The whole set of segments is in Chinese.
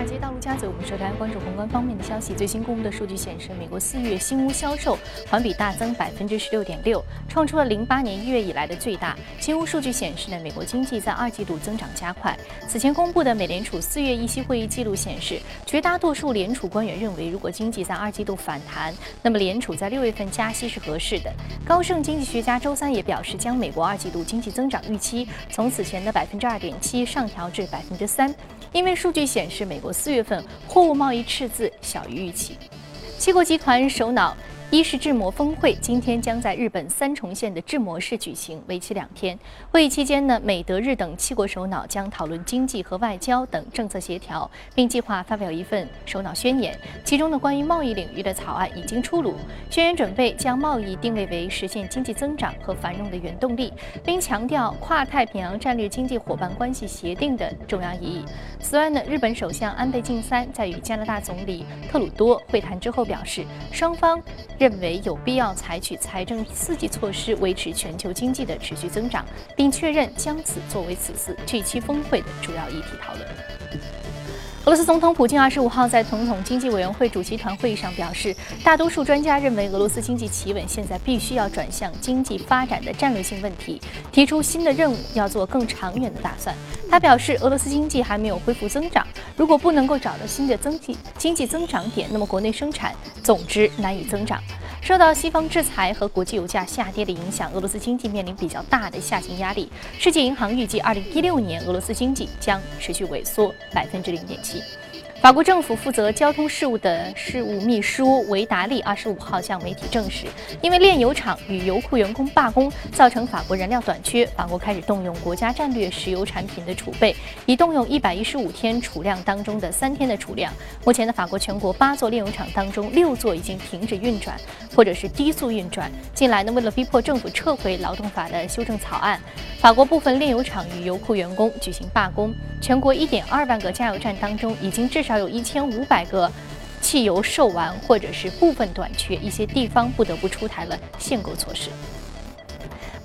尔街道陆家嘴，我们首先关注宏观方面的消息。最新公布的数据显示，美国四月新屋销售环比大增百分之十六点六，创出了零八年一月以来的最大。新屋数据显示呢，美国经济在二季度增长加快。此前公布的美联储四月议息会议记录显示，绝大多数联储官员认为，如果经济在二季度反弹，那么联储在六月份加息是合适的。高盛经济学家周三也表示，将美国二季度经济增长预期从此前的百分之二点七上调至百分之三。因为数据显示，美国四月份货物贸易赤字小于预期。七国集团首脑。一是智模峰会今天将在日本三重县的智模市举行，为期两天。会议期间呢，美、德、日等七国首脑将讨论经济和外交等政策协调，并计划发表一份首脑宣言。其中呢关于贸易领域的草案已经出炉。宣言准备将贸易定位为实现经济增长和繁荣的原动力，并强调跨太平洋战略经济伙伴关系协定的重要意义。此外呢，日本首相安倍晋三在与加拿大总理特鲁多会谈之后表示，双方。认为有必要采取财政刺激措施，维持全球经济的持续增长，并确认将此作为此次 G7 峰会的主要议题讨论。俄罗斯总统普京二十五号在总统经济委员会主席团会议上表示，大多数专家认为俄罗斯经济企稳，现在必须要转向经济发展的战略性问题，提出新的任务，要做更长远的打算。他表示，俄罗斯经济还没有恢复增长，如果不能够找到新的增济经济增长点，那么国内生产总值难以增长。受到西方制裁和国际油价下跌的影响，俄罗斯经济面临比较大的下行压力。世界银行预计，二零一六年俄罗斯经济将持续萎缩百分之零点七。法国政府负责交通事务的事务秘书维达利二十五号向媒体证实，因为炼油厂与油库员工罢工，造成法国燃料短缺，法国开始动用国家战略石油产品的储备，已动用一百一十五天储量当中的三天的储量。目前的法国全国八座炼油厂当中，六座已经停止运转，或者是低速运转。近来呢，为了逼迫政府撤回劳动法的修正草案，法国部分炼油厂与油库员工举行罢工。全国一点二万个加油站当中，已经至少有一千五百个汽油售完，或者是部分短缺，一些地方不得不出台了限购措施。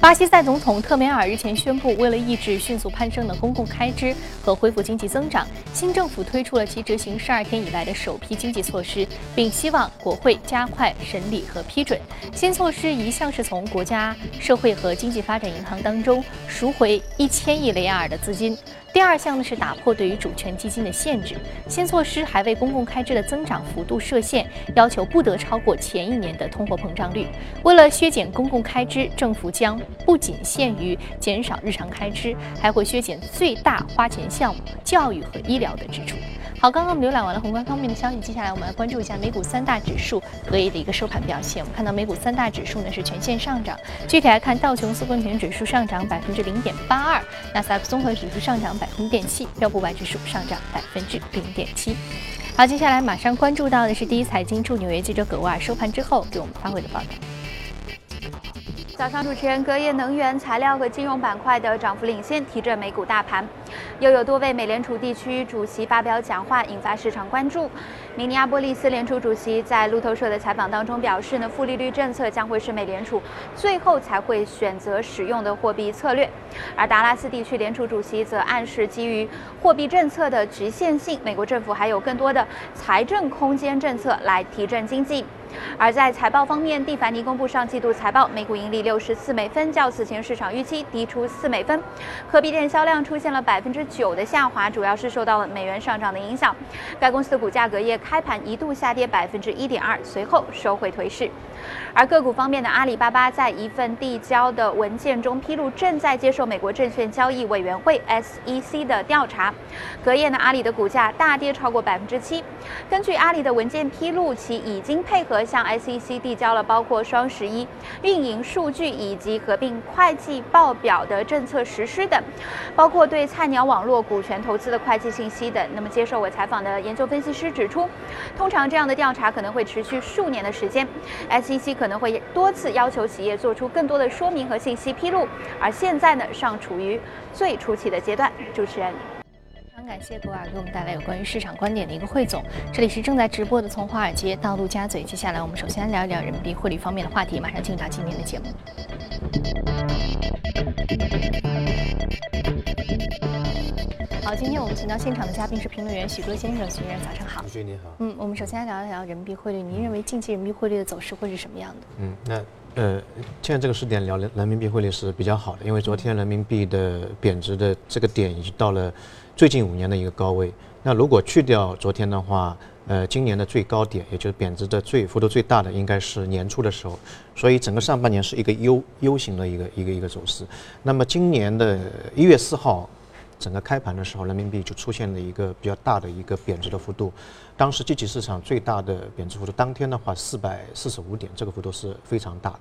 巴西塞总统特梅尔日前宣布，为了抑制迅速攀升的公共开支和恢复经济增长，新政府推出了其执行十二天以来的首批经济措施，并希望国会加快审理和批准新措施。一项是从国家社会和经济发展银行当中赎回一千亿雷亚尔的资金。第二项呢是打破对于主权基金的限制。新措施还为公共开支的增长幅度设限，要求不得超过前一年的通货膨胀率。为了削减公共开支，政府将不仅限于减少日常开支，还会削减最大花钱项目——教育和医疗的支出。好，刚刚我们浏览完了宏观方面的消息，接下来我们来关注一下美股三大指数隔夜的一个收盘表现。我们看到美股三大指数呢是全线上涨，具体来看，道琼斯工业指数上涨百分之零点八二，纳斯达克综合指数上涨百分之零点七，标普五百指数上涨百分之零点七。好，接下来马上关注到的是第一财经驻纽约记者葛瓦收盘之后给我们发回的报道。早上，主持人隔夜能源、材料和金融板块的涨幅领先，提振美股大盘。又有多位美联储地区主席发表讲话，引发市场关注。明尼阿波利斯联储主席在路透社的采访当中表示，呢负利率政策将会是美联储最后才会选择使用的货币策略。而达拉斯地区联储主席则暗示，基于货币政策的局限性，美国政府还有更多的财政空间政策来提振经济。而在财报方面，蒂凡尼公布上季度财报，每股盈利六十四美分，较此前市场预期低出四美分。可比店销量出现了百分之九的下滑，主要是受到了美元上涨的影响。该公司的股价隔夜开盘一度下跌百分之一点二，随后收回颓势。而个股方面的阿里巴巴在一份递交的文件中披露，正在接受美国证券交易委员会 SEC 的调查。隔夜呢，阿里的股价大跌超过百分之七。根据阿里的文件披露，其已经配合向 SEC 递交了包括双十一运营数据以及合并会计报表的政策实施等，包括对菜鸟网络股权投资的会计信息等。那么，接受我采访的研究分析师指出，通常这样的调查可能会持续数年的时间。SEC 可能会多次要求企业做出更多的说明和信息披露，而现在呢，尚处于最初期的阶段。主持人，非常感谢郭尔给我们带来有关于市场观点的一个汇总。这里是正在直播的从华尔街到陆家嘴，接下来我们首先聊一聊人民币汇率方面的话题，马上进入到今天的节目。好，今天我们请到现场的嘉宾是评论员许多先生，许先生早上好。徐你好。嗯，我们首先来聊一聊人民币汇率，您认为近期人民币汇率的走势会是什么样的？嗯，那呃，现在这个时点聊人人民币汇率是比较好的，因为昨天人民币的贬值的这个点已经到了最近五年的一个高位。那如果去掉昨天的话，呃，今年的最高点，也就是贬值的最幅度最大的，应该是年初的时候。所以整个上半年是一个 U U 型的一个一个一个走势。那么今年的一月四号。整个开盘的时候，人民币就出现了一个比较大的一个贬值的幅度，当时积极市场最大的贬值幅度，当天的话四百四十五点，这个幅度是非常大的。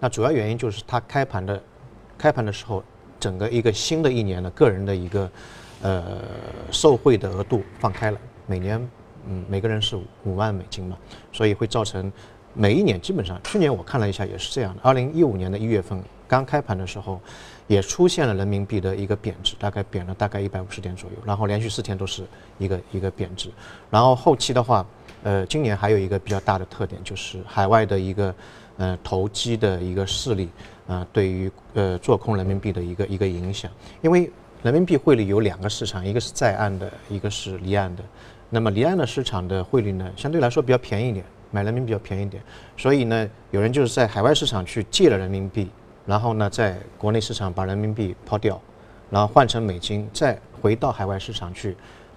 那主要原因就是它开盘的开盘的时候，整个一个新的一年的个人的一个呃受贿的额度放开了，每年嗯每个人是五万美金嘛，所以会造成每一年基本上，去年我看了一下也是这样的，二零一五年的一月份刚开盘的时候。也出现了人民币的一个贬值，大概贬了大概一百五十点左右，然后连续四天都是一个一个贬值，然后后期的话，呃，今年还有一个比较大的特点就是海外的一个呃投机的一个势力啊，对于呃做空人民币的一个一个影响，因为人民币汇率有两个市场，一个是在岸的，一个是离岸的，那么离岸的市场的汇率呢，相对来说比较便宜一点，买人民币比较便宜一点，所以呢，有人就是在海外市场去借了人民币。然后呢，在国内市场把人民币抛掉，然后换成美金，再回到海外市场去，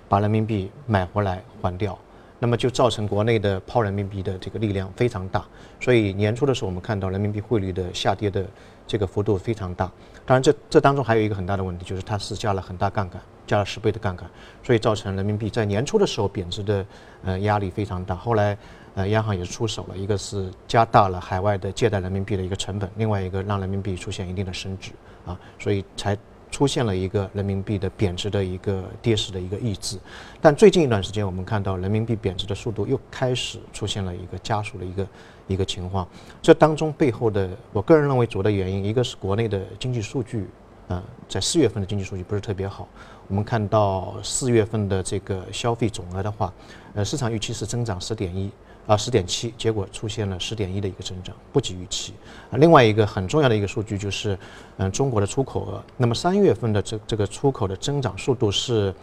把人民币买回来还掉，那么就造成国内的抛人民币的这个力量非常大。所以年初的时候，我们看到人民币汇率的下跌的这个幅度非常大。当然，这这当中还有一个很大的问题，就是它是加了很大杠杆，加了十倍的杠杆，所以造成人民币在年初的时候贬值的呃压力非常大。后来。呃，央行也出手了，一个是加大了海外的借贷人民币的一个成本，另外一个让人民币出现一定的升值啊，所以才出现了一个人民币的贬值的一个跌势的一个抑制。但最近一段时间，我们看到人民币贬值的速度又开始出现了一个加速的一个一个情况。这当中背后的，我个人认为主要的原因，一个是国内的经济数据，啊，在四月份的经济数据不是特别好。我们看到四月份的这个消费总额的话，呃，市场预期是增长十点一。啊，十点七，结果出现了十点一的一个增长，不及预期。啊，另外一个很重要的一个数据就是，嗯，中国的出口额。那么三月份的这这个出口的增长速度是，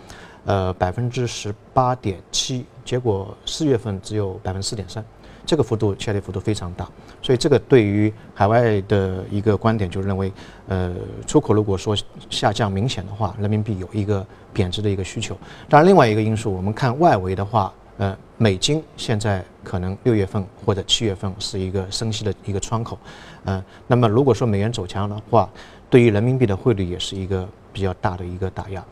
呃，百分之十八点七，结果四月份只有百分之四点三，这个幅度下跌幅度非常大。所以这个对于海外的一个观点就认为，呃，出口如果说下降明显的话，人民币有一个贬值的一个需求。当然，另外一个因素，我们看外围的话。呃，美金现在可能六月份或者七月份是一个升息的一个窗口，嗯，那么如果说美元走强的话，对于人民币的汇率也是一个比较大的一个打压。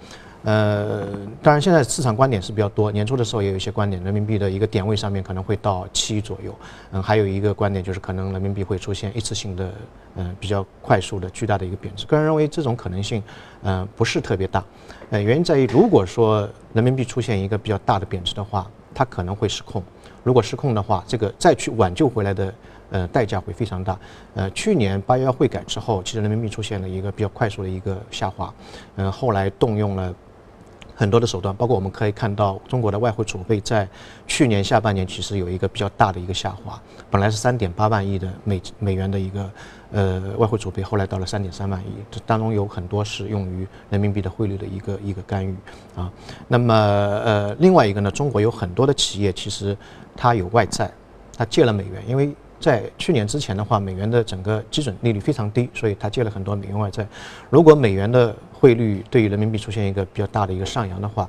呃，当然现在市场观点是比较多，年初的时候也有一些观点，人民币的一个点位上面可能会到七左右，嗯，还有一个观点就是可能人民币会出现一次性的，嗯，比较快速的巨大的一个贬值。个人认为这种可能性，嗯，不是特别大，呃，原因在于如果说人民币出现一个比较大的贬值的话。它可能会失控，如果失控的话，这个再去挽救回来的，呃，代价会非常大。呃，去年八月会改之后，其实人民币出现了一个比较快速的一个下滑，嗯，后来动用了。很多的手段，包括我们可以看到，中国的外汇储备在去年下半年其实有一个比较大的一个下滑，本来是三点八万亿的美美元的一个呃外汇储备，后来到了三点三万亿，这当中有很多是用于人民币的汇率的一个一个干预啊。那么呃另外一个呢，中国有很多的企业其实它有外债，它借了美元，因为在去年之前的话，美元的整个基准利率非常低，所以它借了很多美元外债。如果美元的汇率对于人民币出现一个比较大的一个上扬的话，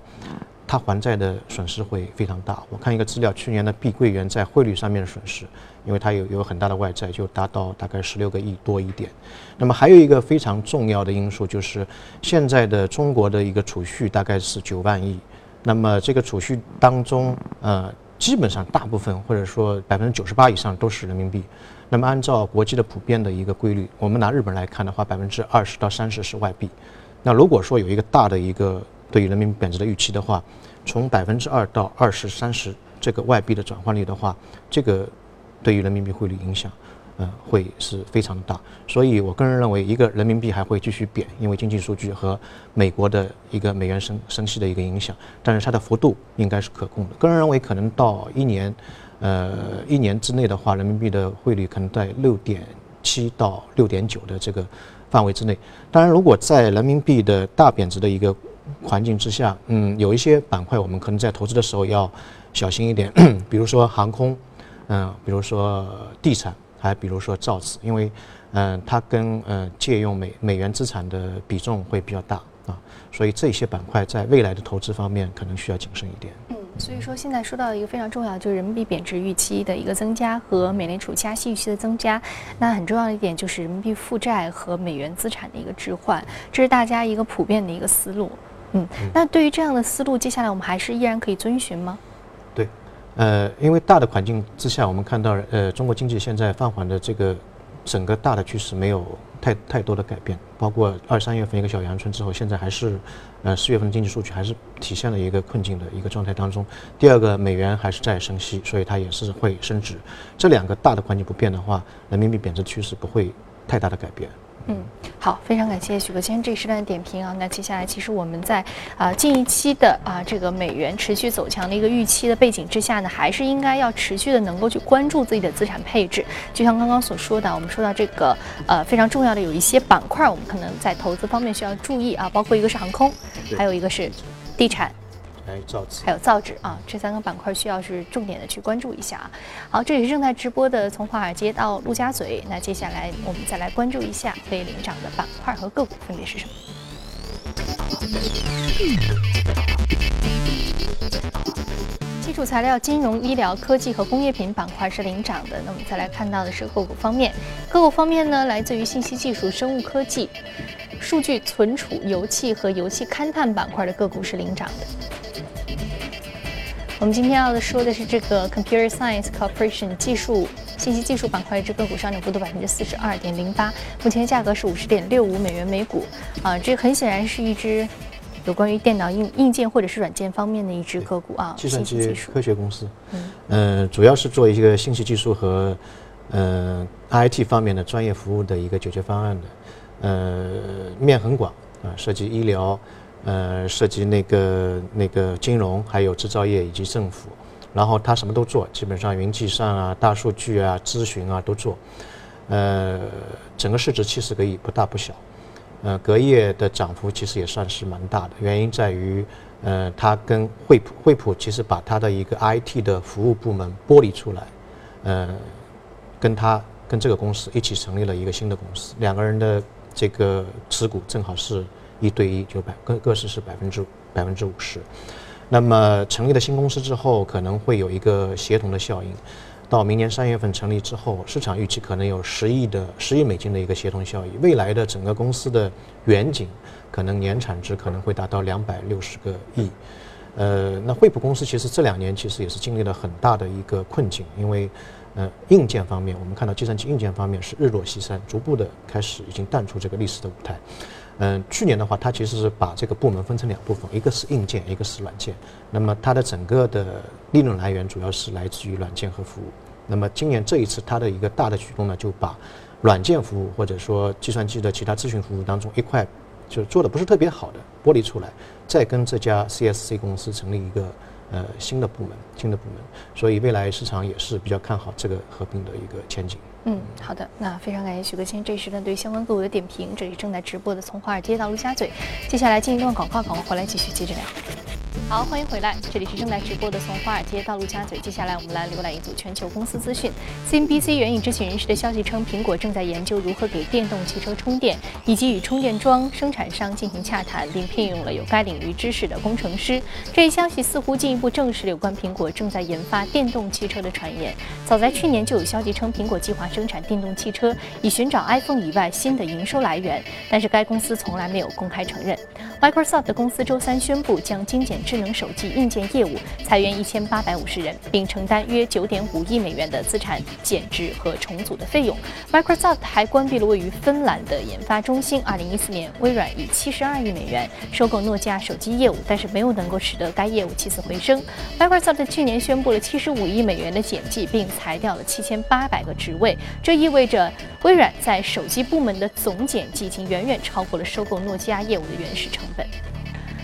它还债的损失会非常大。我看一个资料，去年的碧桂园在汇率上面的损失，因为它有有很大的外债，就达到大概十六个亿多一点。那么还有一个非常重要的因素就是，现在的中国的一个储蓄大概是九万亿，那么这个储蓄当中，呃，基本上大部分或者说百分之九十八以上都是人民币。那么按照国际的普遍的一个规律，我们拿日本来看的话，百分之二十到三十是外币。那如果说有一个大的一个对于人民币贬值的预期的话，从百分之二到二十三十这个外币的转换率的话，这个对于人民币汇率影响，会是非常大。所以我个人认为，一个人民币还会继续贬，因为经济数据和美国的一个美元升升息的一个影响，但是它的幅度应该是可控的。个人认为，可能到一年，呃，一年之内的话，人民币的汇率可能在六点七到六点九的这个。范围之内，当然，如果在人民币的大贬值的一个环境之下，嗯，有一些板块我们可能在投资的时候要小心一点，比如说航空，嗯，比如说地产，还比如说造纸，因为嗯，它跟呃借用美美元资产的比重会比较大啊，所以这些板块在未来的投资方面可能需要谨慎一点。嗯，所以说现在说到一个非常重要，就是人民币贬值预期的一个增加和美联储加息预期的增加。那很重要的一点就是人民币负债和美元资产的一个置换，这是大家一个普遍的一个思路。嗯，那对于这样的思路，接下来我们还是依然可以遵循吗？呃，因为大的环境之下，我们看到呃中国经济现在放缓的这个整个大的趋势没有太太多的改变，包括二三月份一个小阳春之后，现在还是呃四月份的经济数据还是体现了一个困境的一个状态当中。第二个，美元还是在升息，所以它也是会升值。这两个大的环境不变的话，人民币贬值趋势不会太大的改变。嗯，好，非常感谢许哥今天这一时段的点评啊。那接下来，其实我们在啊近一期的啊这个美元持续走强的一个预期的背景之下呢，还是应该要持续的能够去关注自己的资产配置。就像刚刚所说的，我们说到这个呃非常重要的有一些板块，我们可能在投资方面需要注意啊，包括一个是航空，还有一个是地产。还有造纸，还有造纸啊，这三个板块需要是重点的去关注一下啊。好，这里是正在直播的，从华尔街到陆家嘴。那接下来我们再来关注一下被领涨的板块和个股分别是什么。基础材料、金融、医疗、科技和工业品板块是领涨的。那我们再来看到的是个股方面，个股方面呢，来自于信息技术、生物科技。数据存储、油气和油气勘探板块的个股是领涨的。我们今天要说的是这个 Computer Science Corporation 技术信息技术板块，这个股上涨幅度百分之四十二点零八，目前价格是五十点六五美元每股。啊，这很显然是一只有关于电脑硬硬件或者是软件方面的一只个股啊。计算机科学公司，嗯，主要是做一个信息技术和嗯 IT 方面的专业服务的一个解决方案的。呃，面很广啊，涉及医疗，呃，涉及那个那个金融，还有制造业以及政府，然后他什么都做，基本上云计算啊、大数据啊、咨询啊都做。呃，整个市值七十个亿，不大不小。呃，隔夜的涨幅其实也算是蛮大的，原因在于，呃，他跟惠普，惠普其实把他的一个 IT 的服务部门剥离出来，呃，跟他跟这个公司一起成立了一个新的公司，两个人的。这个持股正好是一对一，就百各各市是百分之百分之五十。那么成立了新公司之后，可能会有一个协同的效应。到明年三月份成立之后，市场预期可能有十亿的十亿美金的一个协同效益。未来的整个公司的远景，可能年产值可能会达到两百六十个亿。呃，那惠普公司其实这两年其实也是经历了很大的一个困境，因为。呃，硬件方面，我们看到计算机硬件方面是日落西山，逐步的开始已经淡出这个历史的舞台。嗯，去年的话，它其实是把这个部门分成两部分，一个是硬件，一个是软件。那么它的整个的利润来源主要是来自于软件和服务。那么今年这一次它的一个大的举动呢，就把软件服务或者说计算机的其他咨询服务当中一块就是做的不是特别好的剥离出来，再跟这家 CSC 公司成立一个。呃，新的部门，新的部门，所以未来市场也是比较看好这个合并的一个前景。嗯，好的，那非常感谢许哥先生这一时段对相关个股的点评。这里正在直播的从华尔街到陆家嘴，接下来进一段广告，广告回来继续接着聊。好，欢迎回来，这里是正在直播的从华尔街到陆家嘴。接下来我们来浏览一组全球公司资讯。CNBC 援引知情人士的消息称，苹果正在研究如何给电动汽车充电，以及与充电桩生产商进行洽谈，并聘用了有该领域知识的工程师。这一消息似乎进一步证实了有关苹果正在研发电动汽车的传言。早在去年就有消息称，苹果计划生产电动汽车，以寻找 iPhone 以外新的营收来源，但是该公司从来没有公开承认。Microsoft 公司周三宣布将精简智能手机硬件业务，裁员一千八百五十人，并承担约九点五亿美元的资产减值和重组的费用。Microsoft 还关闭了位于芬兰的研发中心。二零一四年，微软以七十二亿美元收购诺基亚手机业务，但是没有能够使得该业务起死回生。Microsoft 去年宣布了七十五亿美元的减记，并裁掉了七千八百个职位，这意味着微软在手机部门的总减记已经远远超过了收购诺基亚业务的原始成本。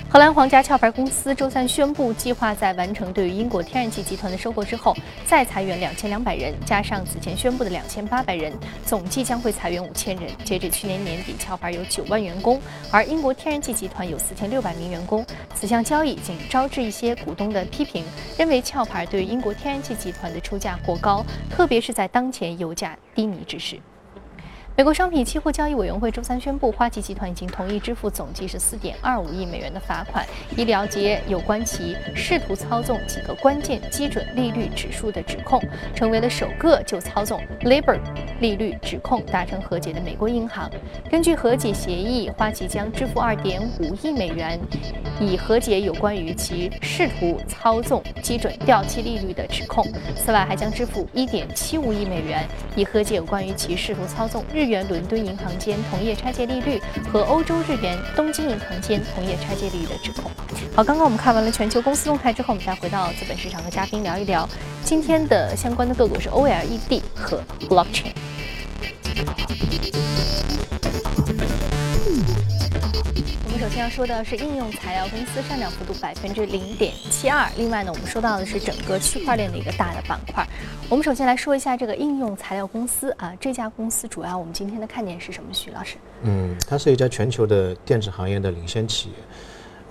荷兰皇家壳牌公司周三宣布，计划在完成对于英国天然气集团的收购之后，再裁员两千两百人，加上此前宣布的两千八百人，总计将会裁员五千人。截止去年年底，壳牌有九万员工，而英国天然气集团有四千六百名员工。此项交易已经招致一些股东的批评，认为壳牌对于英国天然气集团的出价过高，特别是在当前油价低迷之时。美国商品期货交易委员会周三宣布，花旗集团已经同意支付总计是四点二五亿美元的罚款，以了结有关其试图操纵几个关键基准利率指数的指控，成为了首个就操纵 LIBOR 利率指控达成和解的美国银行。根据和解协议，花旗将支付二点五亿美元，以和解有关于其试图操纵基准掉期利率的指控。此外，还将支付一点七五亿美元，以和解有关于其试图操纵日。元伦敦银行间同业拆借利率和欧洲日元东京银行间同业拆借利率的指控。好，刚刚我们看完了全球公司动态之后，我们再回到资本市场和嘉宾聊一聊今天的相关的个股是 OLED 和 Blockchain。首先要说的是应用材料公司上涨幅度百分之零点七二。另外呢，我们说到的是整个区块链的一个大的板块。我们首先来说一下这个应用材料公司啊，这家公司主要我们今天的看点是什么？徐老师，嗯，它是一家全球的电子行业的领先企业。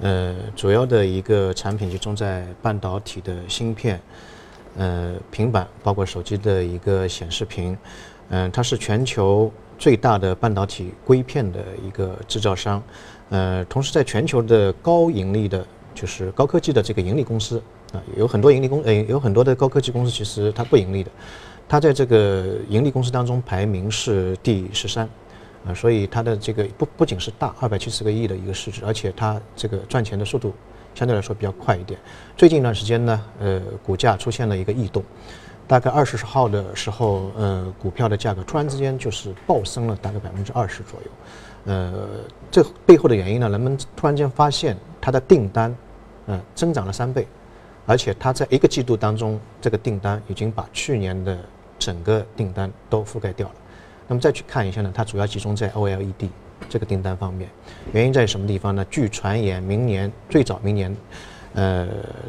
呃，主要的一个产品集中在半导体的芯片、呃平板，包括手机的一个显示屏。嗯，它是全球最大的半导体硅片的一个制造商。呃，同时在全球的高盈利的，就是高科技的这个盈利公司啊，有很多盈利公，呃，有很多的高科技公司其实它不盈利的，它在这个盈利公司当中排名是第十三，啊，所以它的这个不不仅是大，二百七十个亿的一个市值，而且它这个赚钱的速度相对来说比较快一点。最近一段时间呢，呃，股价出现了一个异动，大概二十号的时候，呃，股票的价格突然之间就是暴升了大概百分之二十左右。呃，这背后的原因呢，人们突然间发现它的订单，嗯，增长了三倍，而且它在一个季度当中，这个订单已经把去年的整个订单都覆盖掉了。那么再去看一下呢，它主要集中在 OLED 这个订单方面。原因在什么地方呢？据传言，明年最早明年，呃，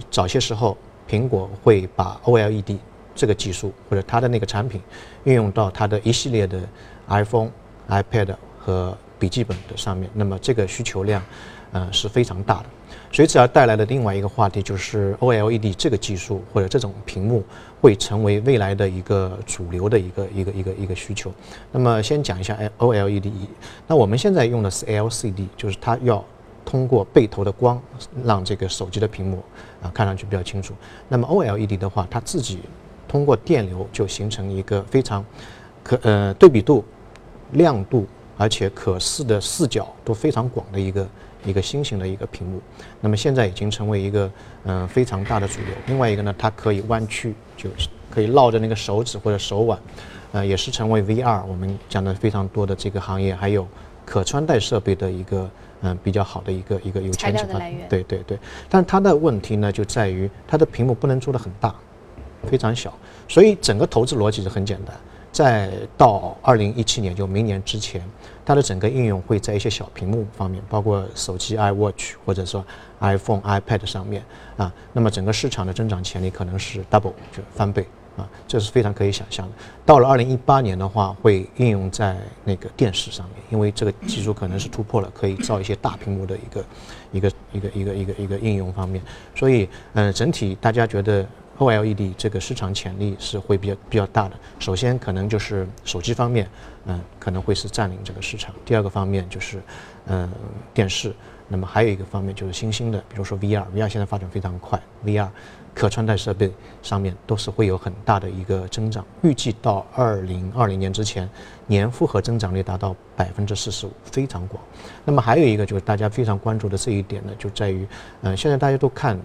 早些时候，苹果会把 OLED 这个技术或者它的那个产品运用到它的一系列的 iPhone、iPad 和笔记本的上面，那么这个需求量，呃是非常大的。随之而带来的另外一个话题就是 OLED 这个技术或者这种屏幕会成为未来的一个主流的一个一个一个一个需求。那么先讲一下 OLED，那我们现在用的是 LCD，就是它要通过背投的光让这个手机的屏幕啊看上去比较清楚。那么 OLED 的话，它自己通过电流就形成一个非常可呃对比度、亮度。而且可视的视角都非常广的一个一个新型的一个屏幕，那么现在已经成为一个嗯非常大的主流。另外一个呢，它可以弯曲，就是可以绕着那个手指或者手腕，呃，也是成为 VR 我们讲的非常多的这个行业，还有可穿戴设备的一个嗯比较好的一个一个有前景的对对对，但它的问题呢就在于它的屏幕不能做的很大，非常小，所以整个投资逻辑是很简单。在到二零一七年，就明年之前，它的整个应用会在一些小屏幕方面，包括手机 iWatch 或者说 iPhone、iPad 上面啊。那么整个市场的增长潜力可能是 double 就翻倍啊，这是非常可以想象的。到了二零一八年的话，会应用在那个电视上面，因为这个技术可能是突破了，可以造一些大屏幕的一个一个一个一个一个一个应用方面。所以，嗯，整体大家觉得。OLED 这个市场潜力是会比较比较大的。首先，可能就是手机方面，嗯，可能会是占领这个市场。第二个方面就是，嗯，电视。那么还有一个方面就是新兴的，比如说 VR，VR 现在发展非常快，VR 可穿戴设备上面都是会有很大的一个增长。预计到二零二零年之前，年复合增长率达到百分之四十五，非常广。那么还有一个就是大家非常关注的这一点呢，就在于，嗯，现在大家都看。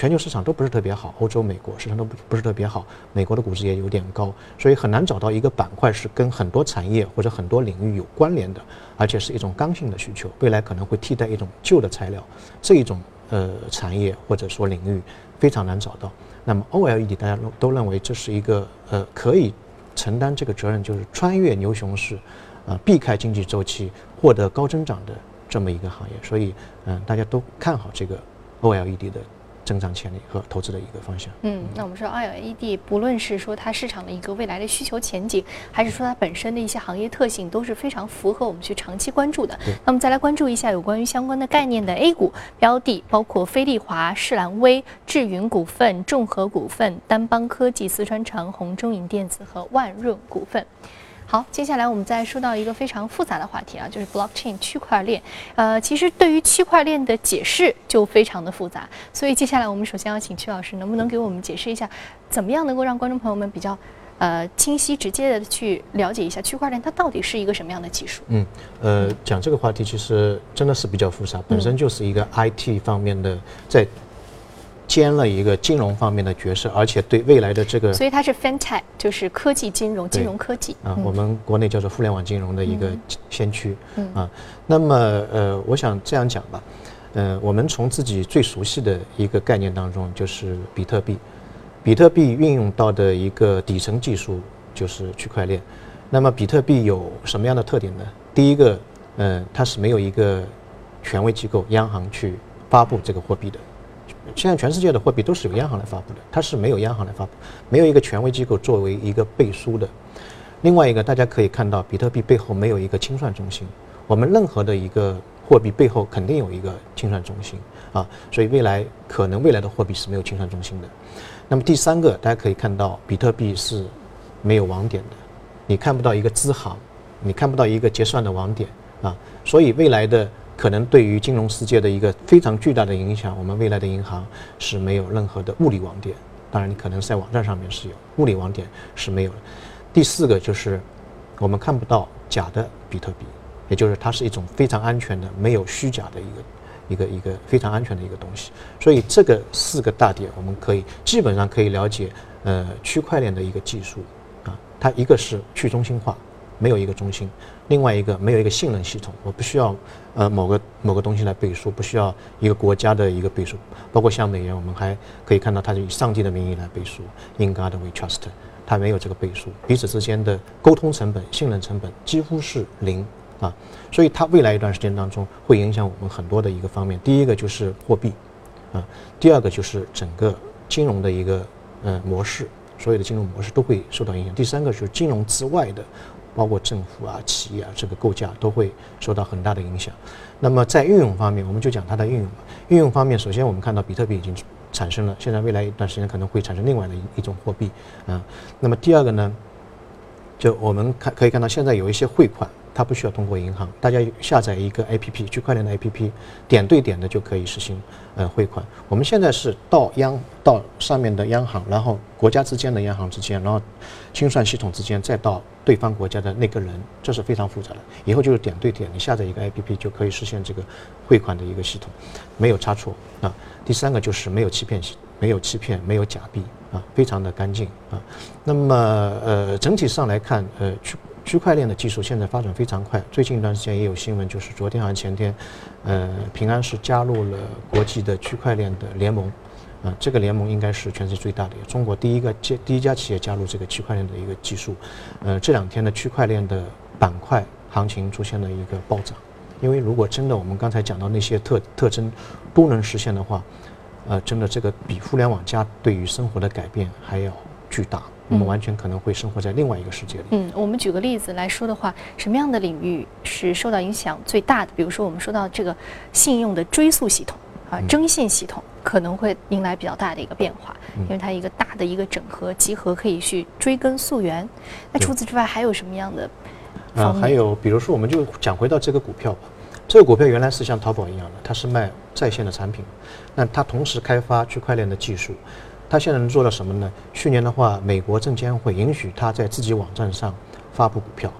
全球市场都不是特别好，欧洲、美国市场都不不是特别好，美国的股市也有点高，所以很难找到一个板块是跟很多产业或者很多领域有关联的，而且是一种刚性的需求，未来可能会替代一种旧的材料，这一种呃产业或者说领域非常难找到。那么 OLED 大家都都认为这是一个呃可以承担这个责任，就是穿越牛熊市，啊避开经济周期，获得高增长的这么一个行业，所以嗯，大家都看好这个 OLED 的。增长潜力和投资的一个方向。嗯，那我们说 OLED，不论是说它市场的一个未来的需求前景，还是说它本身的一些行业特性，都是非常符合我们去长期关注的。那么再来关注一下有关于相关的概念的 A 股标的，包括飞利华、世兰微、智云股份、众和股份、丹邦科技、四川长虹、中影电子和万润股份。好，接下来我们再说到一个非常复杂的话题啊，就是 blockchain 区块链。呃，其实对于区块链的解释就非常的复杂，所以接下来我们首先要请曲老师，能不能给我们解释一下，怎么样能够让观众朋友们比较呃清晰直接的去了解一下区块链它到底是一个什么样的技术？嗯，呃，讲这个话题其实真的是比较复杂，本身就是一个 IT 方面的在。兼了一个金融方面的角色，而且对未来的这个，所以它是 FinTech，就是科技金融、金融科技啊，我们国内叫做互联网金融的一个先驱啊。那么呃，我想这样讲吧，呃，我们从自己最熟悉的一个概念当中，就是比特币，比特币运用到的一个底层技术就是区块链。那么比特币有什么样的特点呢？第一个，呃，它是没有一个权威机构、央行去发布这个货币的。现在全世界的货币都是由央行来发布的，它是没有央行来发布，没有一个权威机构作为一个背书的。另外一个，大家可以看到，比特币背后没有一个清算中心。我们任何的一个货币背后肯定有一个清算中心啊，所以未来可能未来的货币是没有清算中心的。那么第三个，大家可以看到，比特币是没有网点的，你看不到一个支行，你看不到一个结算的网点啊，所以未来的。可能对于金融世界的一个非常巨大的影响，我们未来的银行是没有任何的物理网点。当然，你可能在网站上面是有物理网点是没有的。第四个就是我们看不到假的比特币，也就是它是一种非常安全的、没有虚假的一个一个一个非常安全的一个东西。所以这个四个大点，我们可以基本上可以了解呃区块链的一个技术啊，它一个是去中心化。没有一个中心，另外一个没有一个信任系统，我不需要呃某个某个东西来背书，不需要一个国家的一个背书，包括像美元，我们还可以看到它是以上帝的名义来背书，In God we trust，它没有这个背书，彼此之间的沟通成本、信任成本几乎是零啊，所以它未来一段时间当中会影响我们很多的一个方面，第一个就是货币啊，第二个就是整个金融的一个呃模式，所有的金融模式都会受到影响，第三个就是金融之外的。包括政府啊、企业啊，这个构架都会受到很大的影响。那么在运用方面，我们就讲它的运用吧。运用方面，首先我们看到比特币已经产生了，现在未来一段时间可能会产生另外的一一种货币啊。那么第二个呢，就我们看可以看到，现在有一些汇款。它不需要通过银行，大家下载一个 APP，区块链的 APP，点对点的就可以实行呃汇款。我们现在是到央到上面的央行，然后国家之间的央行之间，然后清算系统之间，再到对方国家的那个人，这是非常复杂的。以后就是点对点，你下载一个 APP 就可以实现这个汇款的一个系统，没有差错啊。第三个就是没有欺骗，没有欺骗，没有假币啊，非常的干净啊。那么呃整体上来看，呃区。区块链的技术现在发展非常快，最近一段时间也有新闻，就是昨天还是前天，呃，平安是加入了国际的区块链的联盟，啊，这个联盟应该是全世界最大的，中国第一个接第一家企业加入这个区块链的一个技术，呃，这两天的区块链的板块行情出现了一个暴涨，因为如果真的我们刚才讲到那些特特征都能实现的话，呃，真的这个比互联网加对于生活的改变还要巨大。我们完全可能会生活在另外一个世界里。嗯，我们举个例子来说的话，什么样的领域是受到影响最大的？比如说，我们说到这个信用的追溯系统啊，征信系统可能会迎来比较大的一个变化，因为它一个大的一个整合集合可以去追根溯源。那除此之外还有什么样的？啊，还有比如说，我们就讲回到这个股票吧。这个股票原来是像淘宝一样的，它是卖在线的产品，那它同时开发区块链的技术。他现在能做到什么呢？去年的话，美国证监会允许他在自己网站上发布股票，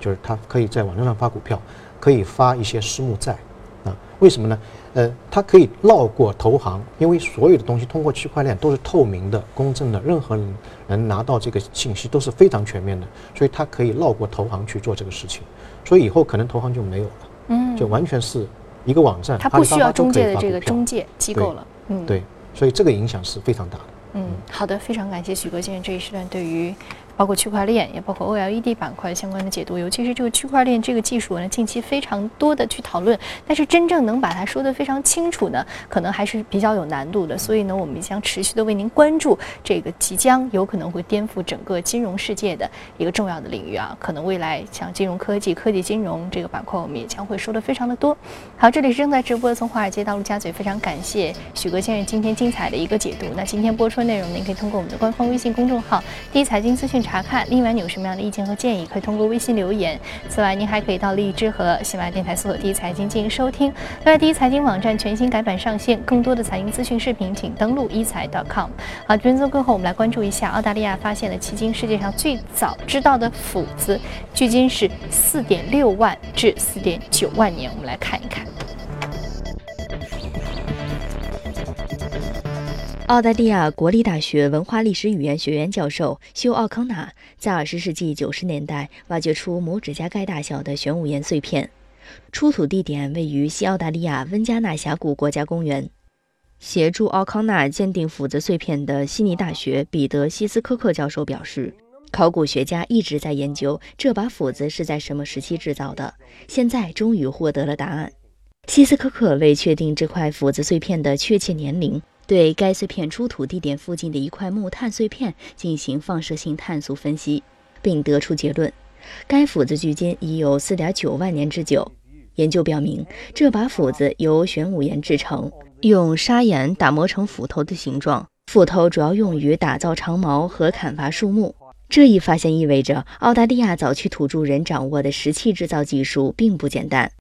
就是他可以在网站上发股票，可以发一些私募债，啊，为什么呢？呃，他可以绕过投行，因为所有的东西通过区块链都是透明的、公正的，任何人能拿到这个信息都是非常全面的，所以他可以绕过投行去做这个事情，所以以后可能投行就没有了，嗯，就完全是一个网站，他不需要中介的这个中介机构了，嗯，对。所以这个影响是非常大的。嗯，好的，非常感谢许国先生这一时段对于包括区块链，也包括 OLED 板块相关的解读。尤其是这个区块链这个技术呢，近期非常多的去讨论，但是真正能把它说得非常清楚呢，可能还是比较有难度的。所以呢，我们将持续的为您关注这个即将有可能会颠覆整个金融世界的一个重要的领域啊。可能未来像金融科技、科技金融这个板块，我们也将会说的非常的多。好，这里是正在直播的从华尔街到陆家嘴，非常感谢许哥先生今天精彩的一个解读。那今天播出的内容，您可以通过我们的官方微信公众号“第一财经资讯”查看。另外，你有什么样的意见和建议，可以通过微信留言。此外，您还可以到荔枝和喜马拉雅电台搜索“第一财经”进行收听。另外，第一财经网站全新改版上线，更多的财经资讯视频，请登录一财 .com。好，节目过后，我们来关注一下澳大利亚发现了迄今世界上最早知道的斧子，距今是四点六万至四点九万年。我们来看一看。澳大利亚国立大学文化历史语言学院教授休·奥康纳在20世纪90年代挖掘出拇指甲盖大小的玄武岩碎片，出土地点位于西澳大利亚温加纳峡谷国家公园。协助奥康纳鉴定斧子碎片的悉尼大学彼得·希斯科克教授表示，考古学家一直在研究这把斧子是在什么时期制造的，现在终于获得了答案。希斯科克为确定这块斧子碎片的确切年龄。对该碎片出土地点附近的一块木炭碎片进行放射性碳素分析，并得出结论：该斧子距今已有4.9万年之久。研究表明，这把斧子由玄武岩制成，用砂岩打磨成斧头的形状，斧头主要用于打造长矛和砍伐树木。这一发现意味着，澳大利亚早期土著人掌握的石器制造技术并不简单。